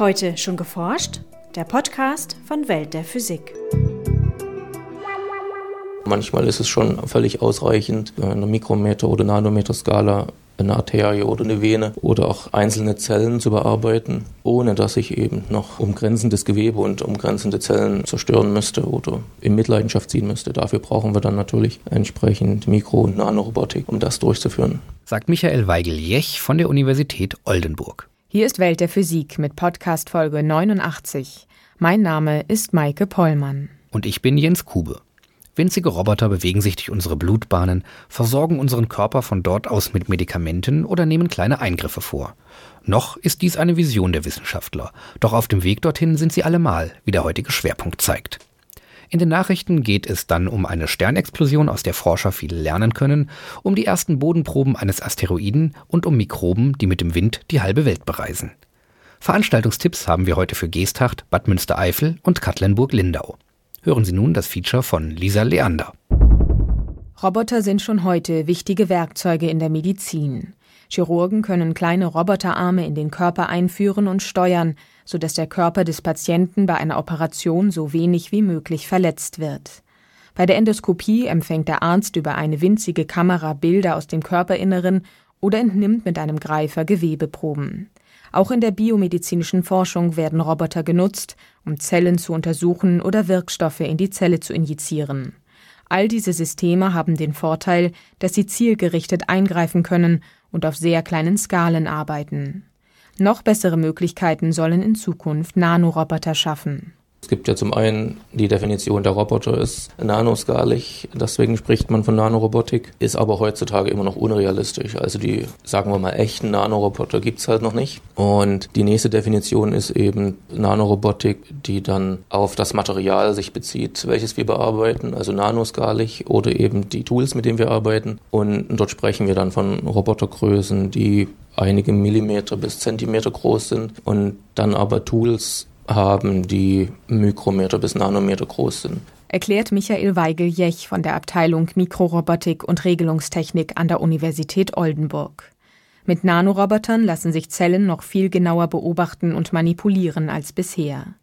Heute schon geforscht? Der Podcast von Welt der Physik. Manchmal ist es schon völlig ausreichend, eine Mikrometer- oder Nanometer-Skala eine Arterie oder eine Vene oder auch einzelne Zellen zu bearbeiten, ohne dass ich eben noch umgrenzendes Gewebe und umgrenzende Zellen zerstören müsste oder in Mitleidenschaft ziehen müsste. Dafür brauchen wir dann natürlich entsprechend Mikro- und Nanorobotik, um das durchzuführen. Sagt Michael Weigel-Jech von der Universität Oldenburg. Hier ist Welt der Physik mit Podcast Folge 89. Mein Name ist Maike Pollmann. Und ich bin Jens Kube. Winzige Roboter bewegen sich durch unsere Blutbahnen, versorgen unseren Körper von dort aus mit Medikamenten oder nehmen kleine Eingriffe vor. Noch ist dies eine Vision der Wissenschaftler, doch auf dem Weg dorthin sind sie allemal, wie der heutige Schwerpunkt zeigt. In den Nachrichten geht es dann um eine Sternexplosion, aus der Forscher viel lernen können, um die ersten Bodenproben eines Asteroiden und um Mikroben, die mit dem Wind die halbe Welt bereisen. Veranstaltungstipps haben wir heute für Geesthacht, Bad Münstereifel und Katlenburg-Lindau. Hören Sie nun das Feature von Lisa Leander. Roboter sind schon heute wichtige Werkzeuge in der Medizin. Chirurgen können kleine Roboterarme in den Körper einführen und steuern, sodass der Körper des Patienten bei einer Operation so wenig wie möglich verletzt wird. Bei der Endoskopie empfängt der Arzt über eine winzige Kamera Bilder aus dem Körperinneren oder entnimmt mit einem Greifer Gewebeproben. Auch in der biomedizinischen Forschung werden Roboter genutzt, um Zellen zu untersuchen oder Wirkstoffe in die Zelle zu injizieren. All diese Systeme haben den Vorteil, dass sie zielgerichtet eingreifen können und auf sehr kleinen Skalen arbeiten. Noch bessere Möglichkeiten sollen in Zukunft Nanoroboter schaffen. Es gibt ja zum einen die Definition der Roboter ist nanoskalig, deswegen spricht man von Nanorobotik, ist aber heutzutage immer noch unrealistisch. Also die, sagen wir mal, echten Nanoroboter gibt es halt noch nicht. Und die nächste Definition ist eben Nanorobotik, die dann auf das Material sich bezieht, welches wir bearbeiten, also nanoskalig oder eben die Tools, mit denen wir arbeiten. Und dort sprechen wir dann von Robotergrößen, die einige Millimeter bis Zentimeter groß sind und dann aber Tools haben, die Mikrometer bis Nanometer groß sind. Erklärt Michael Weigel-Jech von der Abteilung Mikrorobotik und Regelungstechnik an der Universität Oldenburg. Mit Nanorobotern lassen sich Zellen noch viel genauer beobachten und manipulieren als bisher.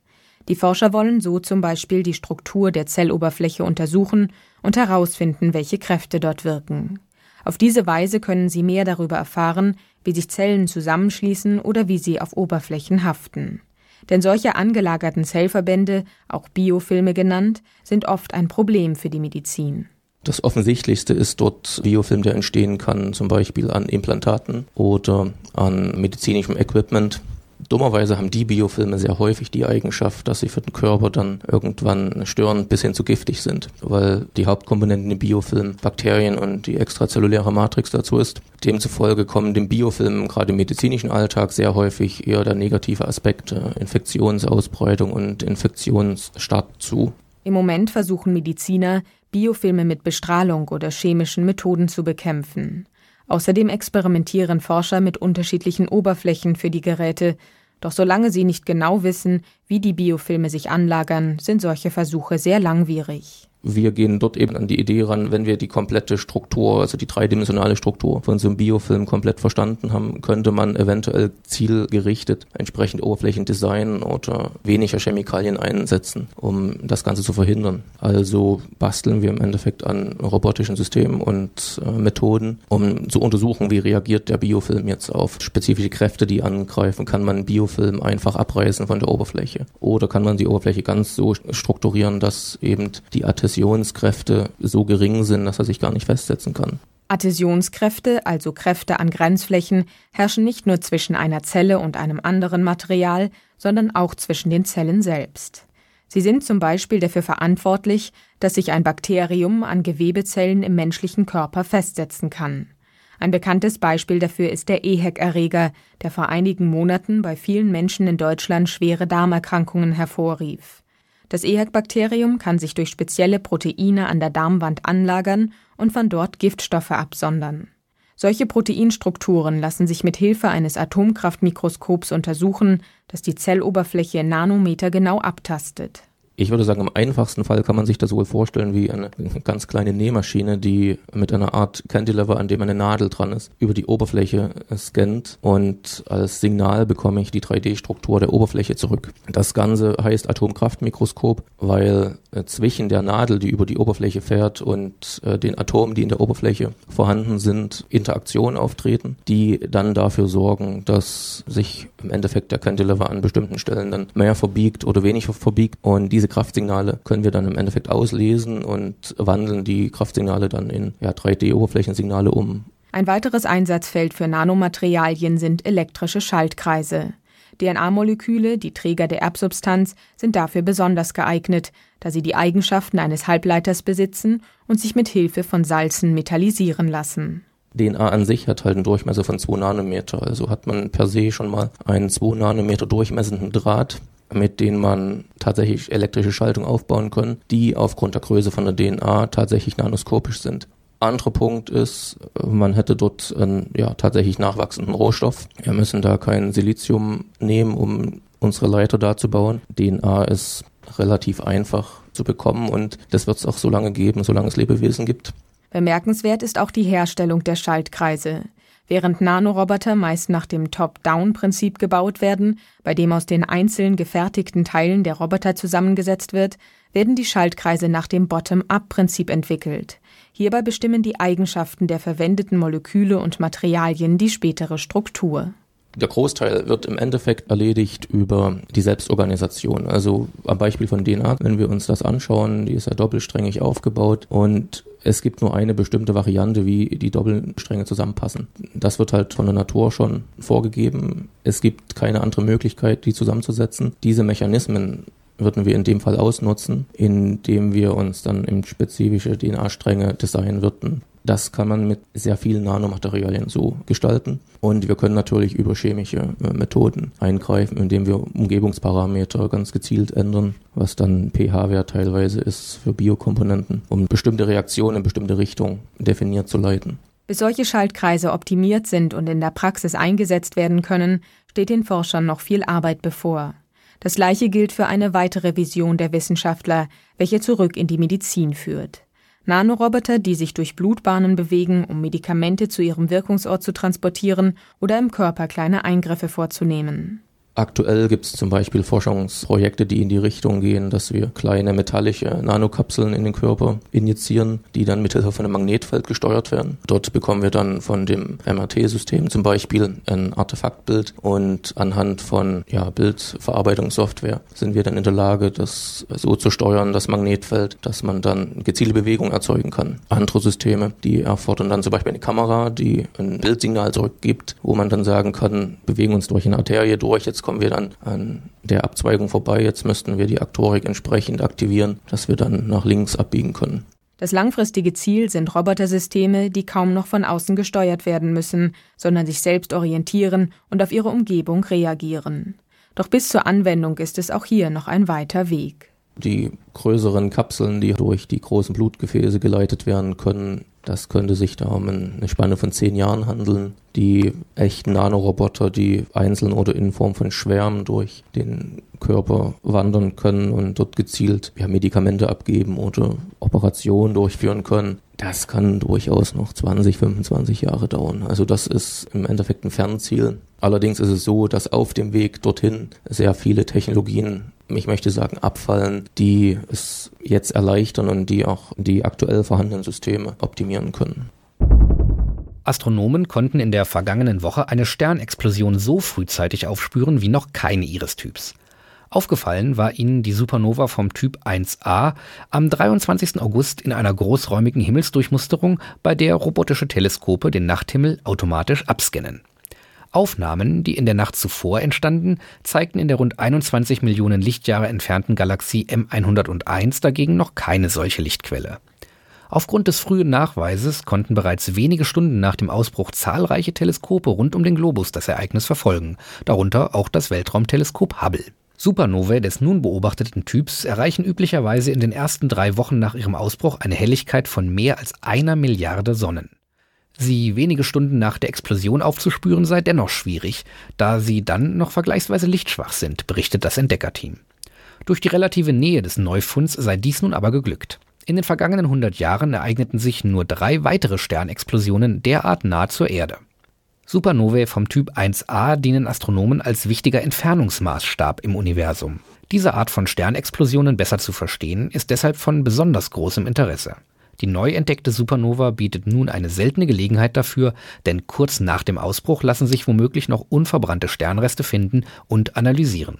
Die Forscher wollen so zum Beispiel die Struktur der Zelloberfläche untersuchen und herausfinden, welche Kräfte dort wirken. Auf diese Weise können sie mehr darüber erfahren, wie sich Zellen zusammenschließen oder wie sie auf Oberflächen haften. Denn solche angelagerten Zellverbände, auch Biofilme genannt, sind oft ein Problem für die Medizin. Das Offensichtlichste ist dort Biofilm, der entstehen kann, zum Beispiel an Implantaten oder an medizinischem Equipment. Dummerweise haben die Biofilme sehr häufig die Eigenschaft, dass sie für den Körper dann irgendwann störend bis hin zu giftig sind, weil die Hauptkomponenten im Biofilm Bakterien und die extrazelluläre Matrix dazu ist. Demzufolge kommen dem Biofilm gerade im medizinischen Alltag sehr häufig eher der negative Aspekt Infektionsausbreitung und Infektionsstart zu. Im Moment versuchen Mediziner, Biofilme mit Bestrahlung oder chemischen Methoden zu bekämpfen. Außerdem experimentieren Forscher mit unterschiedlichen Oberflächen für die Geräte, doch solange sie nicht genau wissen, wie die Biofilme sich anlagern, sind solche Versuche sehr langwierig wir gehen dort eben an die Idee ran, wenn wir die komplette Struktur, also die dreidimensionale Struktur von so einem Biofilm komplett verstanden haben, könnte man eventuell zielgerichtet entsprechend Oberflächen designen oder weniger Chemikalien einsetzen, um das Ganze zu verhindern. Also basteln wir im Endeffekt an robotischen Systemen und äh, Methoden, um zu untersuchen, wie reagiert der Biofilm jetzt auf spezifische Kräfte, die angreifen. Kann man Biofilm einfach abreißen von der Oberfläche? Oder kann man die Oberfläche ganz so strukturieren, dass eben die Adhäsion Adhäsionskräfte so gering sind, dass er sich gar nicht festsetzen kann. Adhäsionskräfte, also Kräfte an Grenzflächen, herrschen nicht nur zwischen einer Zelle und einem anderen Material, sondern auch zwischen den Zellen selbst. Sie sind zum Beispiel dafür verantwortlich, dass sich ein Bakterium an Gewebezellen im menschlichen Körper festsetzen kann. Ein bekanntes Beispiel dafür ist der EHEC-Erreger, der vor einigen Monaten bei vielen Menschen in Deutschland schwere Darmerkrankungen hervorrief. Das EHEC-Bakterium kann sich durch spezielle Proteine an der Darmwand anlagern und von dort Giftstoffe absondern. Solche Proteinstrukturen lassen sich mit Hilfe eines Atomkraftmikroskops untersuchen, das die Zelloberfläche nanometergenau abtastet. Ich würde sagen, im einfachsten Fall kann man sich das wohl vorstellen wie eine ganz kleine Nähmaschine, die mit einer Art Cantilever, an dem eine Nadel dran ist, über die Oberfläche scannt und als Signal bekomme ich die 3D-Struktur der Oberfläche zurück. Das Ganze heißt Atomkraftmikroskop, weil äh, zwischen der Nadel, die über die Oberfläche fährt und äh, den Atomen, die in der Oberfläche vorhanden sind, Interaktionen auftreten, die dann dafür sorgen, dass sich im Endeffekt der Cantilever an bestimmten Stellen dann mehr verbiegt oder weniger verbiegt und diese Kraftsignale können wir dann im Endeffekt auslesen und wandeln die Kraftsignale dann in ja, 3D-Oberflächensignale um. Ein weiteres Einsatzfeld für Nanomaterialien sind elektrische Schaltkreise. DNA-Moleküle, die Träger der Erbsubstanz, sind dafür besonders geeignet, da sie die Eigenschaften eines Halbleiters besitzen und sich mit Hilfe von Salzen metallisieren lassen. DNA an sich hat halt einen Durchmesser von 2 Nanometer, also hat man per se schon mal einen 2 Nanometer durchmessenden Draht, mit denen man tatsächlich elektrische Schaltung aufbauen kann, die aufgrund der Größe von der DNA tatsächlich nanoskopisch sind. Anderer Punkt ist, man hätte dort einen ja, tatsächlich nachwachsenden Rohstoff. Wir müssen da kein Silizium nehmen, um unsere Leiter da zu bauen. DNA ist relativ einfach zu bekommen und das wird es auch so lange geben, solange es Lebewesen gibt. Bemerkenswert ist auch die Herstellung der Schaltkreise. Während Nanoroboter meist nach dem Top-Down-Prinzip gebaut werden, bei dem aus den einzeln gefertigten Teilen der Roboter zusammengesetzt wird, werden die Schaltkreise nach dem Bottom-up-Prinzip entwickelt. Hierbei bestimmen die Eigenschaften der verwendeten Moleküle und Materialien die spätere Struktur. Der Großteil wird im Endeffekt erledigt über die Selbstorganisation. Also am Beispiel von DNA, wenn wir uns das anschauen, die ist ja doppelsträngig aufgebaut und es gibt nur eine bestimmte Variante, wie die Doppelstränge zusammenpassen. Das wird halt von der Natur schon vorgegeben. Es gibt keine andere Möglichkeit, die zusammenzusetzen. Diese Mechanismen würden wir in dem Fall ausnutzen, indem wir uns dann in spezifische DNA-Stränge designen würden. Das kann man mit sehr vielen Nanomaterialien so gestalten. Und wir können natürlich über chemische äh, Methoden eingreifen, indem wir Umgebungsparameter ganz gezielt ändern, was dann pH-Wert teilweise ist für Biokomponenten, um bestimmte Reaktionen in bestimmte Richtungen definiert zu leiten. Bis solche Schaltkreise optimiert sind und in der Praxis eingesetzt werden können, steht den Forschern noch viel Arbeit bevor. Das gleiche gilt für eine weitere Vision der Wissenschaftler, welche zurück in die Medizin führt. Nanoroboter, die sich durch Blutbahnen bewegen, um Medikamente zu ihrem Wirkungsort zu transportieren oder im Körper kleine Eingriffe vorzunehmen. Aktuell gibt es zum Beispiel Forschungsprojekte, die in die Richtung gehen, dass wir kleine metallische Nanokapseln in den Körper injizieren, die dann mithilfe von einem Magnetfeld gesteuert werden. Dort bekommen wir dann von dem MRT-System zum Beispiel ein Artefaktbild und anhand von ja, Bildverarbeitungssoftware sind wir dann in der Lage, das so zu steuern, das Magnetfeld, dass man dann gezielte Bewegung erzeugen kann. Andere Systeme, die erfordern dann zum Beispiel eine Kamera, die ein Bildsignal zurückgibt, wo man dann sagen kann, bewegen uns durch eine Arterie durch, jetzt kommen wir dann an der Abzweigung vorbei, jetzt müssten wir die Aktorik entsprechend aktivieren, dass wir dann nach links abbiegen können. Das langfristige Ziel sind Robotersysteme, die kaum noch von außen gesteuert werden müssen, sondern sich selbst orientieren und auf ihre Umgebung reagieren. Doch bis zur Anwendung ist es auch hier noch ein weiter Weg. Die größeren Kapseln, die durch die großen Blutgefäße geleitet werden können, das könnte sich da um eine Spanne von zehn Jahren handeln. Die echten Nanoroboter, die einzeln oder in Form von Schwärmen durch den Körper wandern können und dort gezielt ja, Medikamente abgeben oder Operationen durchführen können, das kann durchaus noch 20, 25 Jahre dauern. Also das ist im Endeffekt ein Fernziel. Allerdings ist es so, dass auf dem Weg dorthin sehr viele Technologien ich möchte sagen, abfallen, die es jetzt erleichtern und die auch die aktuell vorhandenen Systeme optimieren können. Astronomen konnten in der vergangenen Woche eine Sternexplosion so frühzeitig aufspüren wie noch keine ihres Typs. Aufgefallen war ihnen die Supernova vom Typ 1a am 23. August in einer großräumigen Himmelsdurchmusterung, bei der robotische Teleskope den Nachthimmel automatisch abscannen. Aufnahmen, die in der Nacht zuvor entstanden, zeigten in der rund 21 Millionen Lichtjahre entfernten Galaxie M101 dagegen noch keine solche Lichtquelle. Aufgrund des frühen Nachweises konnten bereits wenige Stunden nach dem Ausbruch zahlreiche Teleskope rund um den Globus das Ereignis verfolgen, darunter auch das Weltraumteleskop Hubble. Supernovae des nun beobachteten Typs erreichen üblicherweise in den ersten drei Wochen nach ihrem Ausbruch eine Helligkeit von mehr als einer Milliarde Sonnen. Sie wenige Stunden nach der Explosion aufzuspüren sei dennoch schwierig, da sie dann noch vergleichsweise lichtschwach sind, berichtet das Entdeckerteam. Durch die relative Nähe des Neufunds sei dies nun aber geglückt. In den vergangenen 100 Jahren ereigneten sich nur drei weitere Sternexplosionen derart nah zur Erde. Supernovae vom Typ 1a dienen Astronomen als wichtiger Entfernungsmaßstab im Universum. Diese Art von Sternexplosionen besser zu verstehen, ist deshalb von besonders großem Interesse. Die neu entdeckte Supernova bietet nun eine seltene Gelegenheit dafür, denn kurz nach dem Ausbruch lassen sich womöglich noch unverbrannte Sternreste finden und analysieren.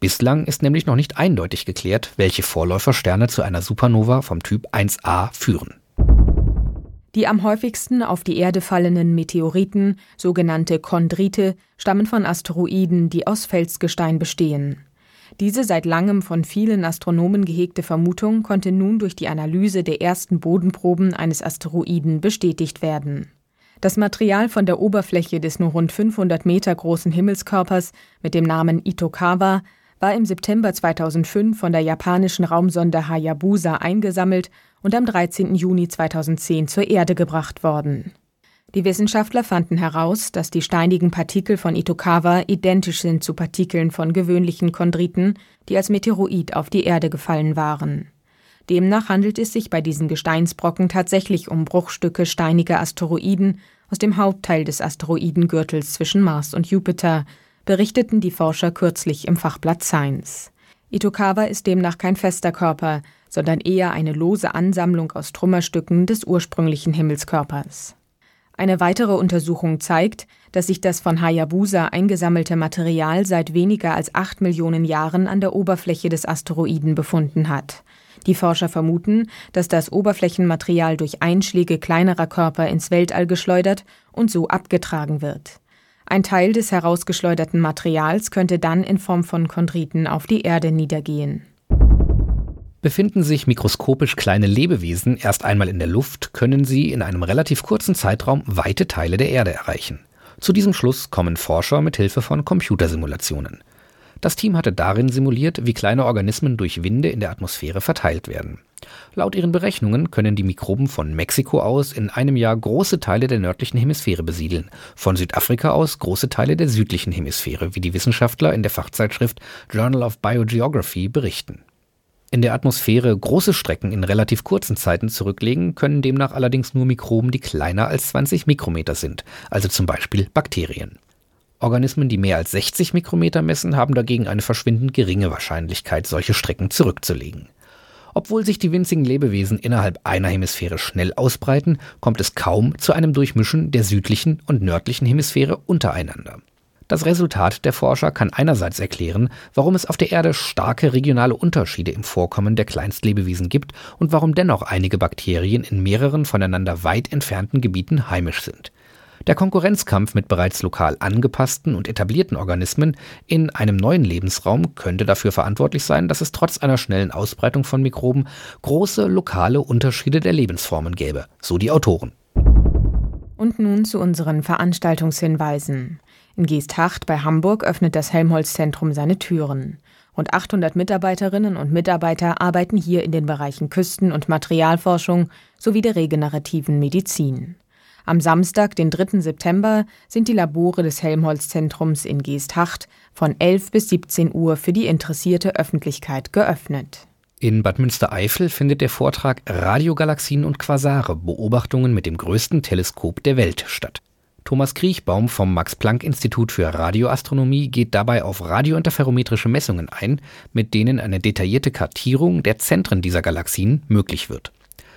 Bislang ist nämlich noch nicht eindeutig geklärt, welche Vorläufersterne zu einer Supernova vom Typ 1a führen. Die am häufigsten auf die Erde fallenden Meteoriten, sogenannte Chondrite, stammen von Asteroiden, die aus Felsgestein bestehen. Diese seit langem von vielen Astronomen gehegte Vermutung konnte nun durch die Analyse der ersten Bodenproben eines Asteroiden bestätigt werden. Das Material von der Oberfläche des nur rund 500 Meter großen Himmelskörpers mit dem Namen Itokawa war im September 2005 von der japanischen Raumsonde Hayabusa eingesammelt und am 13. Juni 2010 zur Erde gebracht worden. Die Wissenschaftler fanden heraus, dass die steinigen Partikel von Itokawa identisch sind zu Partikeln von gewöhnlichen Chondriten, die als Meteoroid auf die Erde gefallen waren. Demnach handelt es sich bei diesen Gesteinsbrocken tatsächlich um Bruchstücke steiniger Asteroiden aus dem Hauptteil des Asteroidengürtels zwischen Mars und Jupiter, berichteten die Forscher kürzlich im Fachblatt Science. Itokawa ist demnach kein fester Körper, sondern eher eine lose Ansammlung aus Trümmerstücken des ursprünglichen Himmelskörpers. Eine weitere Untersuchung zeigt, dass sich das von Hayabusa eingesammelte Material seit weniger als acht Millionen Jahren an der Oberfläche des Asteroiden befunden hat. Die Forscher vermuten, dass das Oberflächenmaterial durch Einschläge kleinerer Körper ins Weltall geschleudert und so abgetragen wird. Ein Teil des herausgeschleuderten Materials könnte dann in Form von Chondriten auf die Erde niedergehen. Befinden sich mikroskopisch kleine Lebewesen erst einmal in der Luft, können sie in einem relativ kurzen Zeitraum weite Teile der Erde erreichen. Zu diesem Schluss kommen Forscher mit Hilfe von Computersimulationen. Das Team hatte darin simuliert, wie kleine Organismen durch Winde in der Atmosphäre verteilt werden. Laut ihren Berechnungen können die Mikroben von Mexiko aus in einem Jahr große Teile der nördlichen Hemisphäre besiedeln, von Südafrika aus große Teile der südlichen Hemisphäre, wie die Wissenschaftler in der Fachzeitschrift Journal of Biogeography berichten. In der Atmosphäre große Strecken in relativ kurzen Zeiten zurücklegen, können demnach allerdings nur Mikroben, die kleiner als 20 Mikrometer sind, also zum Beispiel Bakterien. Organismen, die mehr als 60 Mikrometer messen, haben dagegen eine verschwindend geringe Wahrscheinlichkeit, solche Strecken zurückzulegen. Obwohl sich die winzigen Lebewesen innerhalb einer Hemisphäre schnell ausbreiten, kommt es kaum zu einem Durchmischen der südlichen und nördlichen Hemisphäre untereinander. Das Resultat der Forscher kann einerseits erklären, warum es auf der Erde starke regionale Unterschiede im Vorkommen der Kleinstlebewesen gibt und warum dennoch einige Bakterien in mehreren voneinander weit entfernten Gebieten heimisch sind. Der Konkurrenzkampf mit bereits lokal angepassten und etablierten Organismen in einem neuen Lebensraum könnte dafür verantwortlich sein, dass es trotz einer schnellen Ausbreitung von Mikroben große lokale Unterschiede der Lebensformen gäbe, so die Autoren. Und nun zu unseren Veranstaltungshinweisen. In Geesthacht bei Hamburg öffnet das Helmholtz-Zentrum seine Türen. Rund 800 Mitarbeiterinnen und Mitarbeiter arbeiten hier in den Bereichen Küsten- und Materialforschung sowie der regenerativen Medizin. Am Samstag, den 3. September, sind die Labore des Helmholtz-Zentrums in Geesthacht von 11 bis 17 Uhr für die interessierte Öffentlichkeit geöffnet. In Bad Münstereifel findet der Vortrag Radiogalaxien und Quasare Beobachtungen mit dem größten Teleskop der Welt statt. Thomas Kriechbaum vom Max-Planck-Institut für Radioastronomie geht dabei auf radiointerferometrische Messungen ein, mit denen eine detaillierte Kartierung der Zentren dieser Galaxien möglich wird.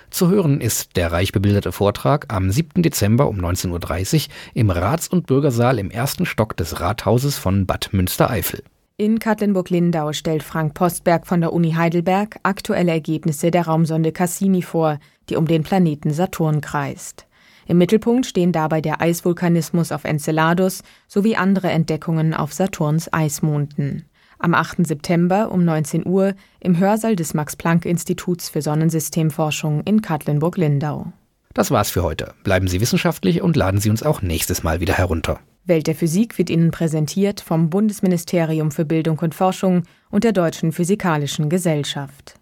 Zu hören ist der reich bebilderte Vortrag am 7. Dezember um 19.30 Uhr im Rats- und Bürgersaal im ersten Stock des Rathauses von Bad Münstereifel. In Katlenburg-Lindau stellt Frank Postberg von der Uni Heidelberg aktuelle Ergebnisse der Raumsonde Cassini vor, die um den Planeten Saturn kreist. Im Mittelpunkt stehen dabei der Eisvulkanismus auf Enceladus sowie andere Entdeckungen auf Saturns Eismonden. Am 8. September um 19 Uhr im Hörsaal des Max-Planck-Instituts für Sonnensystemforschung in Katlenburg-Lindau. Das war's für heute. Bleiben Sie wissenschaftlich und laden Sie uns auch nächstes Mal wieder herunter. Welt der Physik wird Ihnen präsentiert vom Bundesministerium für Bildung und Forschung und der Deutschen Physikalischen Gesellschaft.